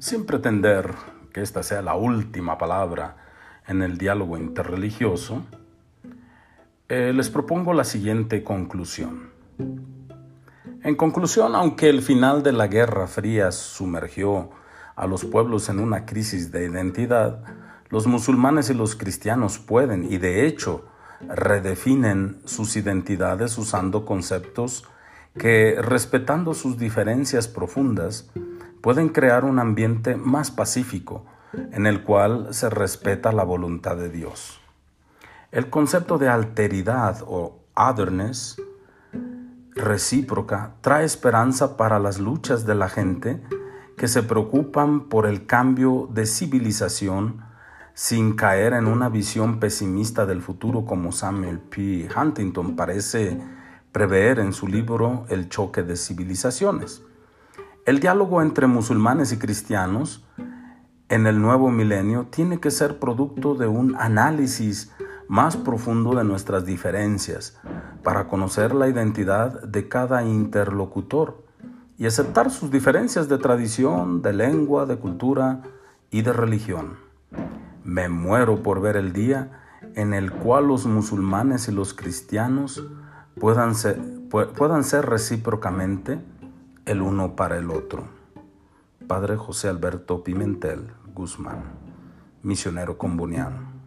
Sin pretender que esta sea la última palabra en el diálogo interreligioso, eh, les propongo la siguiente conclusión. En conclusión, aunque el final de la Guerra Fría sumergió a los pueblos en una crisis de identidad, los musulmanes y los cristianos pueden y de hecho redefinen sus identidades usando conceptos que, respetando sus diferencias profundas, pueden crear un ambiente más pacífico en el cual se respeta la voluntad de Dios. El concepto de alteridad o otherness recíproca trae esperanza para las luchas de la gente que se preocupan por el cambio de civilización sin caer en una visión pesimista del futuro como Samuel P. Huntington parece prever en su libro El choque de civilizaciones. El diálogo entre musulmanes y cristianos en el nuevo milenio tiene que ser producto de un análisis más profundo de nuestras diferencias para conocer la identidad de cada interlocutor y aceptar sus diferencias de tradición, de lengua, de cultura y de religión. Me muero por ver el día en el cual los musulmanes y los cristianos puedan ser, puedan ser recíprocamente el uno para el otro. Padre José Alberto Pimentel Guzmán, misionero comboniano.